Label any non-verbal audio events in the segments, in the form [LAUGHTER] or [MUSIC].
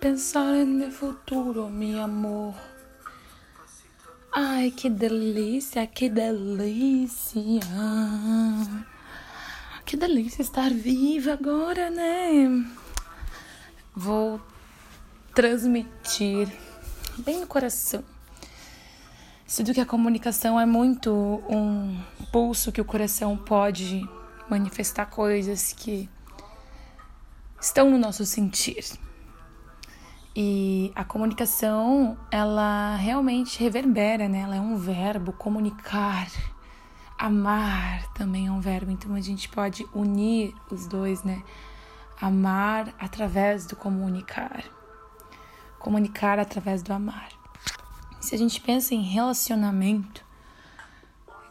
pensar no futuro, meu amor. Ai, que delícia, que delícia. Que delícia estar viva agora, né? Vou transmitir bem no coração. Sinto que a comunicação é muito um pulso que o coração pode manifestar coisas que estão no nosso sentir. E a comunicação, ela realmente reverbera, né? Ela é um verbo, comunicar. Amar também é um verbo, então a gente pode unir os dois, né? Amar através do comunicar. Comunicar através do amar. Se a gente pensa em relacionamento,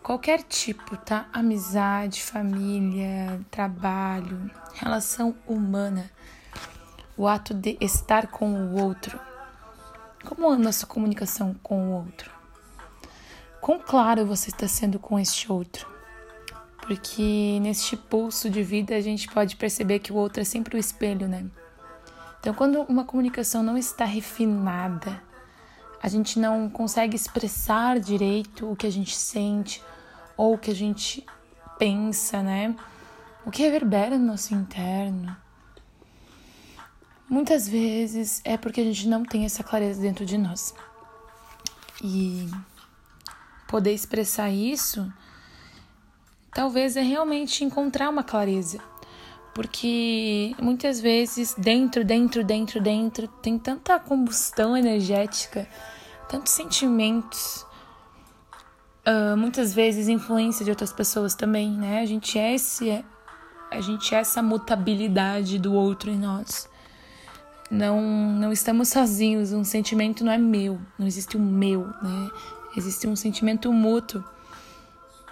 qualquer tipo, tá? Amizade, família, trabalho, relação humana o ato de estar com o outro. Como a sua comunicação com o outro? Quão claro você está sendo com este outro? Porque neste pulso de vida a gente pode perceber que o outro é sempre o espelho, né? Então, quando uma comunicação não está refinada, a gente não consegue expressar direito o que a gente sente ou o que a gente pensa, né? O que reverbera no nosso interno Muitas vezes é porque a gente não tem essa clareza dentro de nós. E poder expressar isso, talvez é realmente encontrar uma clareza. Porque muitas vezes dentro, dentro, dentro, dentro tem tanta combustão energética, tantos sentimentos, uh, muitas vezes influência de outras pessoas também, né? A gente é esse, a gente é essa mutabilidade do outro em nós não não estamos sozinhos, um sentimento não é meu, não existe um meu, né? Existe um sentimento mútuo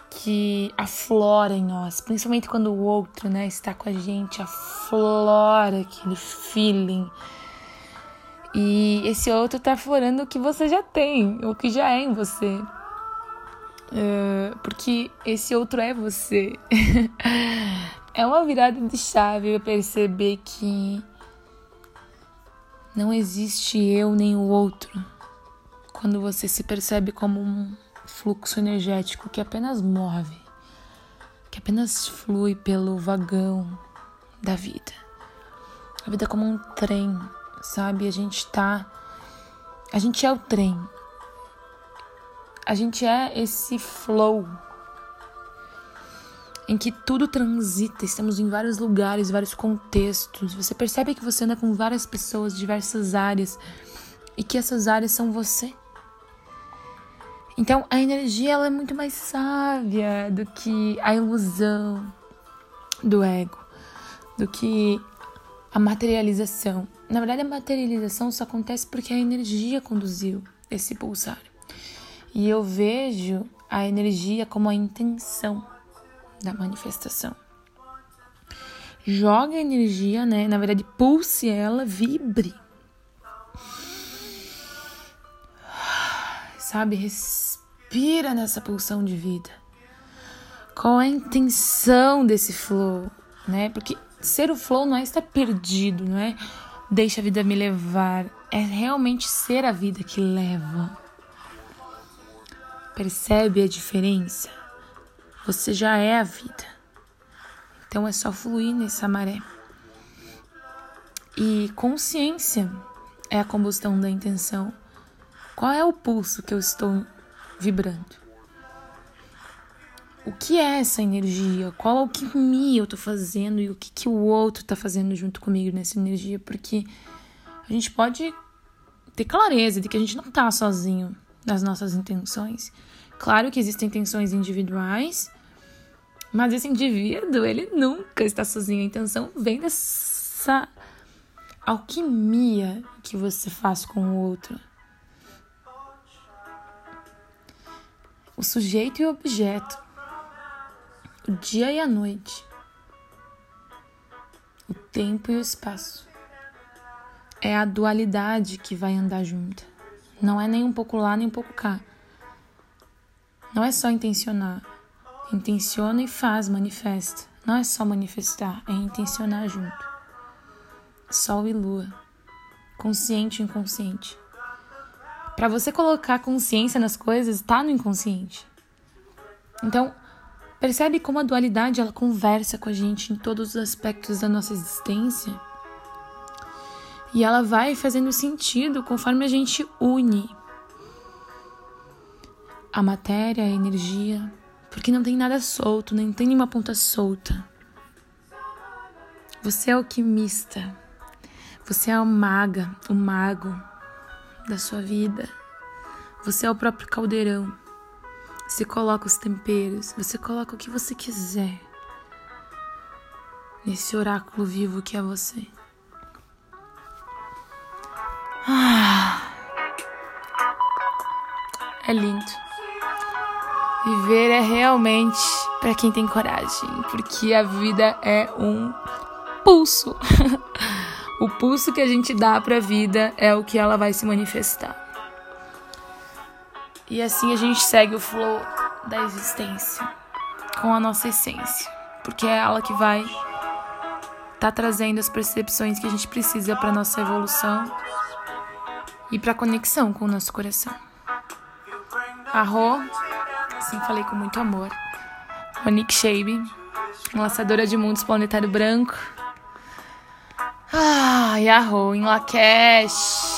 que aflora em nós, principalmente quando o outro, né, está com a gente, aflora aquele feeling. E esse outro está aflorando o que você já tem, o que já é em você. Uh, porque esse outro é você. [LAUGHS] é uma virada de chave eu perceber que não existe eu nem o outro. Quando você se percebe como um fluxo energético que apenas move, que apenas flui pelo vagão da vida. A vida é como um trem, sabe? A gente tá. A gente é o trem. A gente é esse flow em que tudo transita, estamos em vários lugares, vários contextos. Você percebe que você anda com várias pessoas diversas áreas e que essas áreas são você. Então a energia ela é muito mais sábia do que a ilusão do ego, do que a materialização. Na verdade, a materialização só acontece porque a energia conduziu esse pulsar. E eu vejo a energia como a intenção da manifestação. Joga a energia, né? Na verdade, pulse ela, vibre. Sabe, respira nessa pulsão de vida. Qual é a intenção desse flow, né? Porque ser o flow não é estar perdido, não é? Deixa a vida me levar. É realmente ser a vida que leva. Percebe a diferença? Você já é a vida. Então é só fluir nessa maré. E consciência é a combustão da intenção. Qual é o pulso que eu estou vibrando? O que é essa energia? Qual é o que me eu estou fazendo e o que, que o outro está fazendo junto comigo nessa energia? Porque a gente pode ter clareza de que a gente não está sozinho nas nossas intenções. Claro que existem intenções individuais mas esse indivíduo, ele nunca está sozinho. A intenção vem dessa alquimia que você faz com o outro. O sujeito e o objeto. O dia e a noite. O tempo e o espaço. É a dualidade que vai andar junta. Não é nem um pouco lá, nem um pouco cá. Não é só intencionar Intenciona e faz, manifesta. Não é só manifestar, é intencionar junto. Sol e lua, consciente e inconsciente. Para você colocar consciência nas coisas, está no inconsciente. Então, percebe como a dualidade ela conversa com a gente em todos os aspectos da nossa existência? E ela vai fazendo sentido conforme a gente une a matéria, a energia, porque não tem nada solto, nem tem nenhuma ponta solta. Você é alquimista. Você é o maga, o mago da sua vida. Você é o próprio caldeirão. Você coloca os temperos, você coloca o que você quiser nesse oráculo vivo que é você. Ah, é lindo. Viver é realmente para quem tem coragem, porque a vida é um pulso. [LAUGHS] o pulso que a gente dá para a vida é o que ela vai se manifestar. E assim a gente segue o flow da existência com a nossa essência, porque é ela que vai tá trazendo as percepções que a gente precisa para nossa evolução e para conexão com o nosso coração. A Rô, assim falei com muito amor. Monique Shabe, lançadora de mundos planetário branco. Ah, Yahoo, em Lakesh.